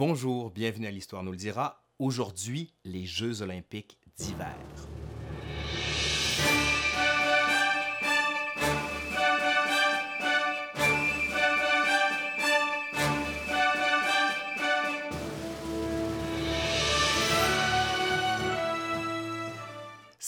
Bonjour, bienvenue à l'Histoire nous le dira. Aujourd'hui, les Jeux olympiques d'hiver.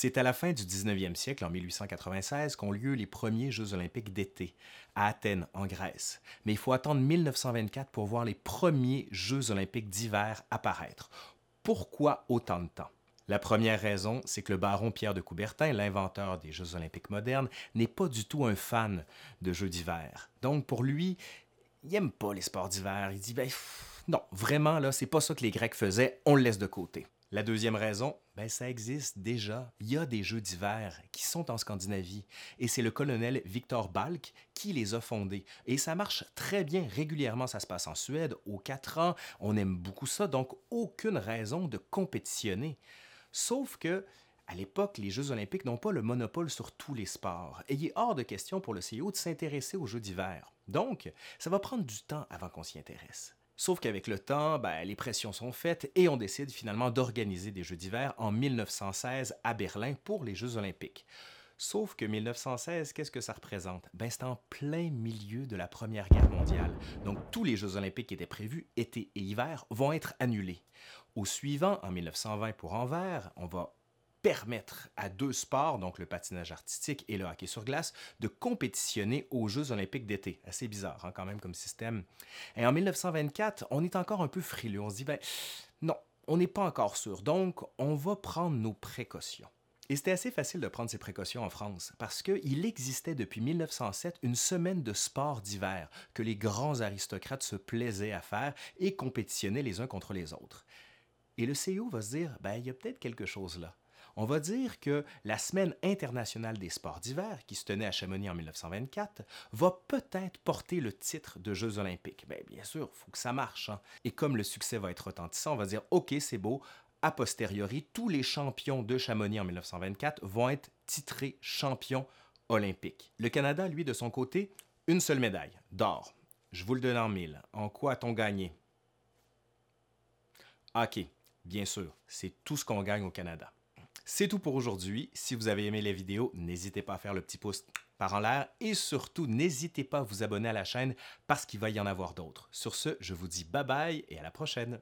C'est à la fin du 19e siècle, en 1896, qu'ont lieu les premiers Jeux olympiques d'été, à Athènes, en Grèce. Mais il faut attendre 1924 pour voir les premiers Jeux olympiques d'hiver apparaître. Pourquoi autant de temps? La première raison, c'est que le baron Pierre de Coubertin, l'inventeur des Jeux olympiques modernes, n'est pas du tout un fan de Jeux d'hiver. Donc pour lui, il n'aime pas les sports d'hiver. Il dit, ben, non, vraiment, là, c'est pas ça que les Grecs faisaient, on le laisse de côté. La deuxième raison, ben ça existe déjà. Il y a des jeux d'hiver qui sont en Scandinavie et c'est le colonel Victor Balk qui les a fondés. Et ça marche très bien régulièrement. Ça se passe en Suède aux quatre ans. On aime beaucoup ça, donc aucune raison de compétitionner. Sauf que à l'époque, les Jeux olympiques n'ont pas le monopole sur tous les sports et il est hors de question pour le CIO de s'intéresser aux Jeux d'hiver. Donc, ça va prendre du temps avant qu'on s'y intéresse. Sauf qu'avec le temps, ben, les pressions sont faites et on décide finalement d'organiser des Jeux d'hiver en 1916 à Berlin pour les Jeux olympiques. Sauf que 1916, qu'est-ce que ça représente? Ben, c'est en plein milieu de la Première Guerre mondiale. Donc tous les Jeux olympiques qui étaient prévus, été et hiver, vont être annulés. Au suivant, en 1920 pour Anvers, on va permettre à deux sports, donc le patinage artistique et le hockey sur glace, de compétitionner aux Jeux olympiques d'été. Assez bizarre hein, quand même comme système. Et en 1924, on est encore un peu frileux. On se dit, ben non, on n'est pas encore sûr. Donc, on va prendre nos précautions. Et c'était assez facile de prendre ces précautions en France, parce qu'il existait depuis 1907 une semaine de sport d'hiver que les grands aristocrates se plaisaient à faire et compétitionnaient les uns contre les autres. Et le CEO va se dire, ben, il y a peut-être quelque chose là on va dire que la Semaine internationale des sports d'hiver, qui se tenait à Chamonix en 1924, va peut-être porter le titre de Jeux olympiques. Bien, bien sûr, il faut que ça marche. Hein. Et comme le succès va être retentissant, on va dire, OK, c'est beau, a posteriori, tous les champions de Chamonix en 1924 vont être titrés champions olympiques. Le Canada, lui, de son côté, une seule médaille, d'or. Je vous le donne en mille. En quoi a-t-on gagné? OK, bien sûr, c'est tout ce qu'on gagne au Canada. C'est tout pour aujourd'hui. Si vous avez aimé les vidéos, n'hésitez pas à faire le petit pouce par en l'air et surtout n'hésitez pas à vous abonner à la chaîne parce qu'il va y en avoir d'autres. Sur ce, je vous dis bye bye et à la prochaine.